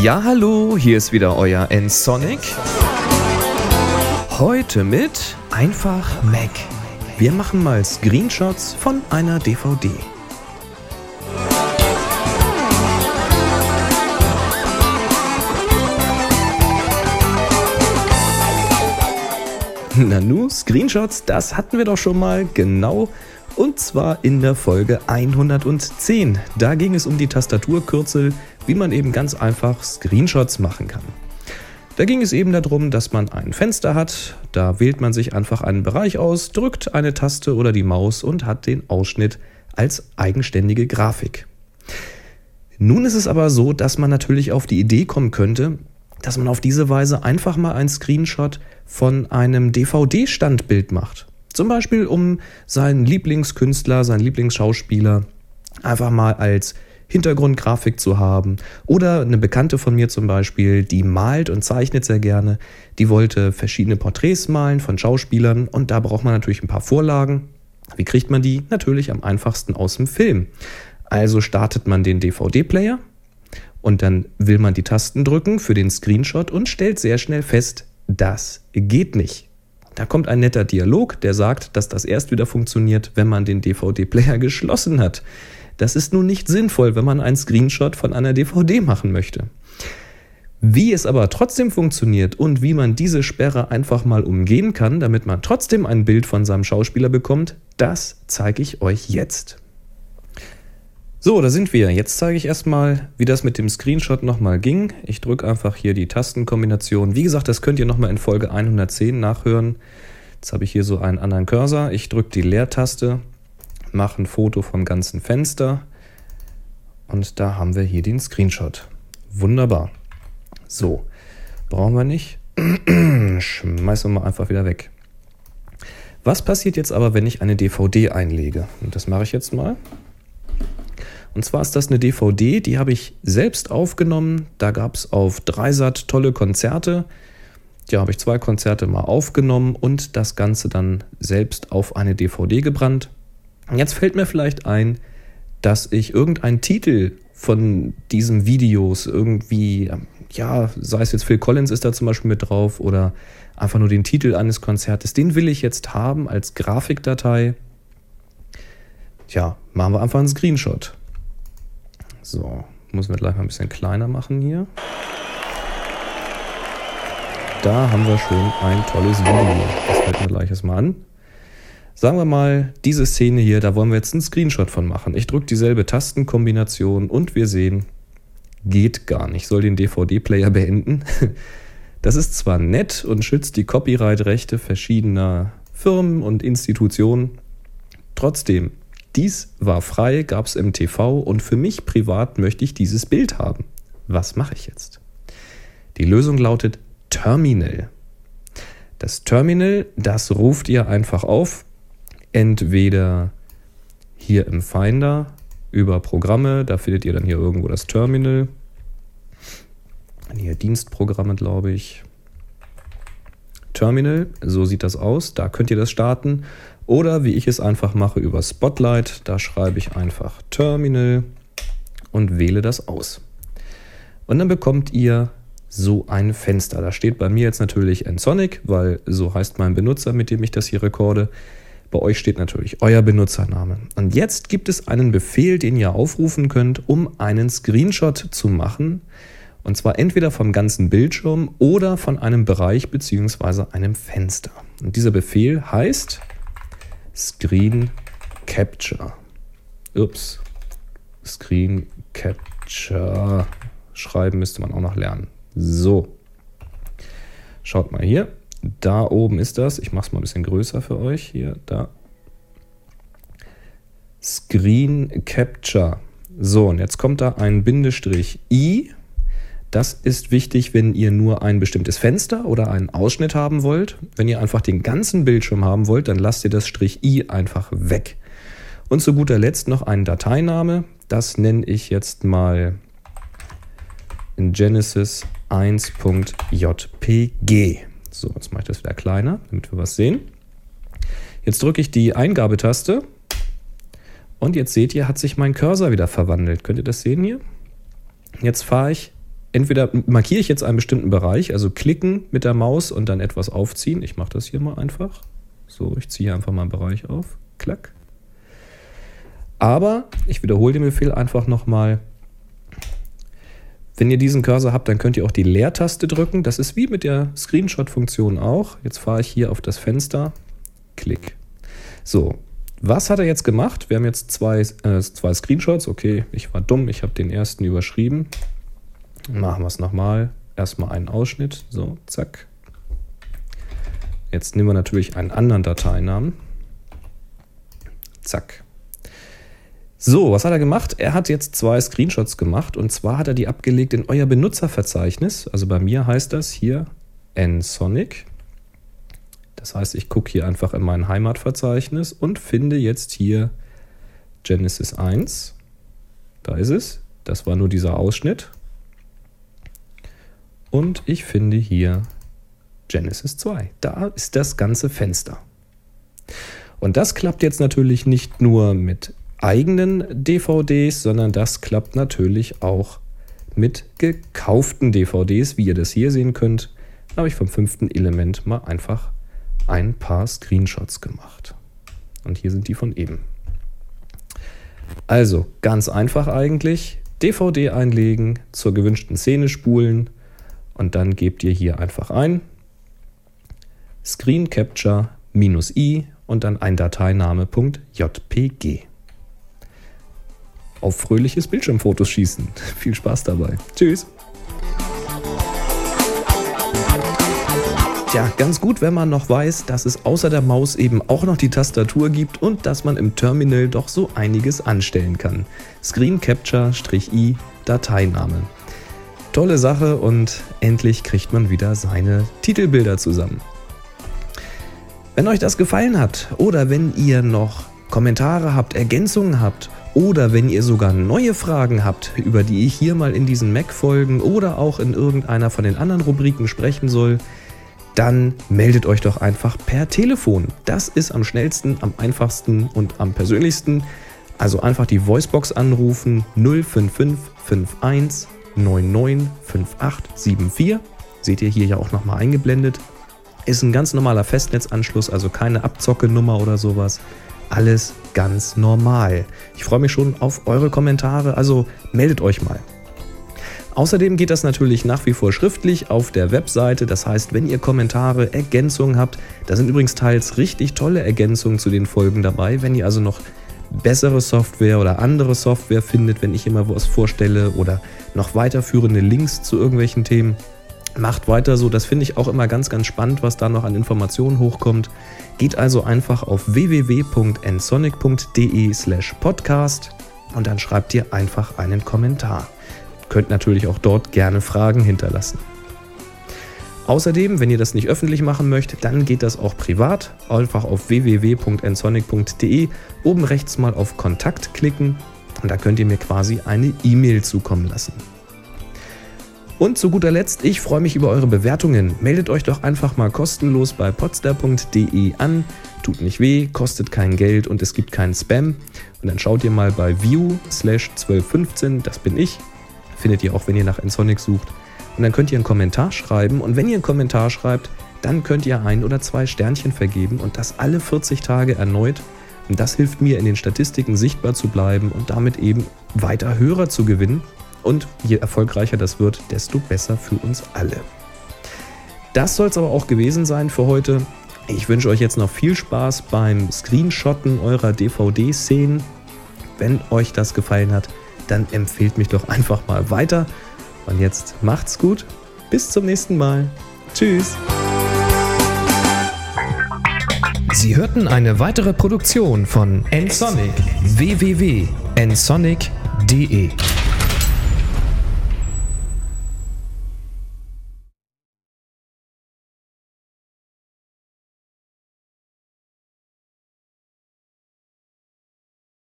Ja, hallo, hier ist wieder euer N-Sonic. Heute mit einfach Mac. Wir machen mal Screenshots von einer DVD. Nanu, Screenshots, das hatten wir doch schon mal genau und zwar in der Folge 110. Da ging es um die Tastaturkürzel, wie man eben ganz einfach Screenshots machen kann. Da ging es eben darum, dass man ein Fenster hat, da wählt man sich einfach einen Bereich aus, drückt eine Taste oder die Maus und hat den Ausschnitt als eigenständige Grafik. Nun ist es aber so, dass man natürlich auf die Idee kommen könnte, dass man auf diese Weise einfach mal ein Screenshot von einem DVD-Standbild macht. Zum Beispiel, um seinen Lieblingskünstler, seinen Lieblingsschauspieler einfach mal als Hintergrundgrafik zu haben. Oder eine Bekannte von mir zum Beispiel, die malt und zeichnet sehr gerne. Die wollte verschiedene Porträts malen von Schauspielern und da braucht man natürlich ein paar Vorlagen. Wie kriegt man die? Natürlich am einfachsten aus dem Film. Also startet man den DVD-Player und dann will man die Tasten drücken für den Screenshot und stellt sehr schnell fest, das geht nicht. Da kommt ein netter Dialog, der sagt, dass das erst wieder funktioniert, wenn man den DVD-Player geschlossen hat. Das ist nun nicht sinnvoll, wenn man einen Screenshot von einer DVD machen möchte. Wie es aber trotzdem funktioniert und wie man diese Sperre einfach mal umgehen kann, damit man trotzdem ein Bild von seinem Schauspieler bekommt, das zeige ich euch jetzt. So, da sind wir. Jetzt zeige ich erstmal, wie das mit dem Screenshot nochmal ging. Ich drücke einfach hier die Tastenkombination. Wie gesagt, das könnt ihr nochmal in Folge 110 nachhören. Jetzt habe ich hier so einen anderen Cursor. Ich drücke die Leertaste, mache ein Foto vom ganzen Fenster und da haben wir hier den Screenshot. Wunderbar. So, brauchen wir nicht. Schmeißen wir mal einfach wieder weg. Was passiert jetzt aber, wenn ich eine DVD einlege? Und das mache ich jetzt mal. Und zwar ist das eine DVD, die habe ich selbst aufgenommen. Da gab es auf Dreisat tolle Konzerte. Ja, habe ich zwei Konzerte mal aufgenommen und das Ganze dann selbst auf eine DVD gebrannt. Jetzt fällt mir vielleicht ein, dass ich irgendeinen Titel von diesen Videos irgendwie, ja, sei es jetzt Phil Collins ist da zum Beispiel mit drauf oder einfach nur den Titel eines Konzertes, den will ich jetzt haben als Grafikdatei. Tja, machen wir einfach einen Screenshot. So, muss wir gleich mal ein bisschen kleiner machen hier. Da haben wir schon ein tolles Video. Das fällt mir gleich erstmal an. Sagen wir mal, diese Szene hier, da wollen wir jetzt einen Screenshot von machen. Ich drücke dieselbe Tastenkombination und wir sehen, geht gar nicht. Soll den DVD-Player beenden. Das ist zwar nett und schützt die Copyright-Rechte verschiedener Firmen und Institutionen, trotzdem dies war frei, gab es im TV und für mich privat möchte ich dieses Bild haben. Was mache ich jetzt? Die Lösung lautet Terminal. Das Terminal, das ruft ihr einfach auf, entweder hier im Finder über Programme, da findet ihr dann hier irgendwo das Terminal. Hier Dienstprogramme, glaube ich. Terminal, so sieht das aus, da könnt ihr das starten oder wie ich es einfach mache über Spotlight, da schreibe ich einfach Terminal und wähle das aus. Und dann bekommt ihr so ein Fenster. Da steht bei mir jetzt natürlich Nsonic, weil so heißt mein Benutzer, mit dem ich das hier rekorde. Bei euch steht natürlich euer Benutzername. Und jetzt gibt es einen Befehl, den ihr aufrufen könnt, um einen Screenshot zu machen. Und zwar entweder vom ganzen Bildschirm oder von einem Bereich bzw. einem Fenster. Und dieser Befehl heißt Screen Capture. Ups. Screen Capture. Schreiben müsste man auch noch lernen. So. Schaut mal hier. Da oben ist das. Ich mache es mal ein bisschen größer für euch. Hier, da. Screen Capture. So, und jetzt kommt da ein Bindestrich I das ist wichtig, wenn ihr nur ein bestimmtes Fenster oder einen Ausschnitt haben wollt. Wenn ihr einfach den ganzen Bildschirm haben wollt, dann lasst ihr das Strich i einfach weg. Und zu guter Letzt noch ein Dateiname. Das nenne ich jetzt mal Genesis 1.jpg. So, jetzt mache ich das wieder kleiner, damit wir was sehen. Jetzt drücke ich die Eingabetaste Und jetzt seht ihr, hat sich mein Cursor wieder verwandelt. Könnt ihr das sehen hier? Jetzt fahre ich, entweder markiere ich jetzt einen bestimmten Bereich, also klicken mit der Maus und dann etwas aufziehen. Ich mache das hier mal einfach. So, ich ziehe einfach mal einen Bereich auf. Klack. Aber ich wiederhole den Befehl einfach nochmal. Wenn ihr diesen Cursor habt, dann könnt ihr auch die Leertaste drücken. Das ist wie mit der Screenshot-Funktion auch. Jetzt fahre ich hier auf das Fenster. Klick. So, was hat er jetzt gemacht? Wir haben jetzt zwei, äh, zwei Screenshots. Okay, ich war dumm, ich habe den ersten überschrieben. Machen wir es nochmal. Erstmal einen Ausschnitt. So, zack. Jetzt nehmen wir natürlich einen anderen Dateinamen. Zack. So, was hat er gemacht? Er hat jetzt zwei Screenshots gemacht und zwar hat er die abgelegt in euer Benutzerverzeichnis. Also bei mir heißt das hier nsonic. Das heißt, ich gucke hier einfach in mein Heimatverzeichnis und finde jetzt hier Genesis 1. Da ist es. Das war nur dieser Ausschnitt. Und ich finde hier Genesis 2. Da ist das ganze Fenster. Und das klappt jetzt natürlich nicht nur mit eigenen DVDs, sondern das klappt natürlich auch mit gekauften DVDs, wie ihr das hier sehen könnt. Habe ich vom fünften Element mal einfach ein paar Screenshots gemacht. Und hier sind die von eben. Also ganz einfach eigentlich. DVD einlegen, zur gewünschten Szene spulen und dann gebt ihr hier einfach ein Screen Capture -i und dann ein Dateiname.jpg. Auf fröhliches Bildschirmfotos schießen. Viel Spaß dabei. Tschüss. Tja, ganz gut, wenn man noch weiß, dass es außer der Maus eben auch noch die Tastatur gibt und dass man im Terminal doch so einiges anstellen kann. Screen Capture-i Dateiname. Tolle Sache und endlich kriegt man wieder seine Titelbilder zusammen. Wenn euch das gefallen hat oder wenn ihr noch Kommentare habt, Ergänzungen habt oder wenn ihr sogar neue Fragen habt, über die ich hier mal in diesen Mac-Folgen oder auch in irgendeiner von den anderen Rubriken sprechen soll, dann meldet euch doch einfach per Telefon. Das ist am schnellsten, am einfachsten und am persönlichsten. Also einfach die Voicebox anrufen 05551 995874. Seht ihr hier ja auch nochmal eingeblendet. Ist ein ganz normaler Festnetzanschluss, also keine Abzocke-Nummer oder sowas. Alles ganz normal. Ich freue mich schon auf eure Kommentare, also meldet euch mal. Außerdem geht das natürlich nach wie vor schriftlich auf der Webseite. Das heißt, wenn ihr Kommentare, Ergänzungen habt, da sind übrigens teils richtig tolle Ergänzungen zu den Folgen dabei. Wenn ihr also noch bessere Software oder andere Software findet, wenn ich immer was vorstelle oder noch weiterführende Links zu irgendwelchen Themen, macht weiter so. Das finde ich auch immer ganz, ganz spannend, was da noch an Informationen hochkommt. Geht also einfach auf www.nsonic.de slash podcast und dann schreibt ihr einfach einen Kommentar. Könnt natürlich auch dort gerne Fragen hinterlassen. Außerdem, wenn ihr das nicht öffentlich machen möchtet, dann geht das auch privat. Einfach auf www.nsonic.de oben rechts mal auf Kontakt klicken und da könnt ihr mir quasi eine E-Mail zukommen lassen. Und zu guter Letzt, ich freue mich über eure Bewertungen. Meldet euch doch einfach mal kostenlos bei podstar.de an. Tut nicht weh, kostet kein Geld und es gibt keinen Spam. Und dann schaut ihr mal bei view slash 1215, das bin ich, findet ihr auch, wenn ihr nach Ensonic sucht. Und dann könnt ihr einen Kommentar schreiben. Und wenn ihr einen Kommentar schreibt, dann könnt ihr ein oder zwei Sternchen vergeben und das alle 40 Tage erneut. Und das hilft mir, in den Statistiken sichtbar zu bleiben und damit eben weiter Hörer zu gewinnen. Und je erfolgreicher das wird, desto besser für uns alle. Das soll es aber auch gewesen sein für heute. Ich wünsche euch jetzt noch viel Spaß beim Screenshotten eurer DVD-Szenen. Wenn euch das gefallen hat, dann empfehlt mich doch einfach mal weiter. Und jetzt macht's gut. Bis zum nächsten Mal. Tschüss. Sie hörten eine weitere Produktion von nsonic www.nsonic.de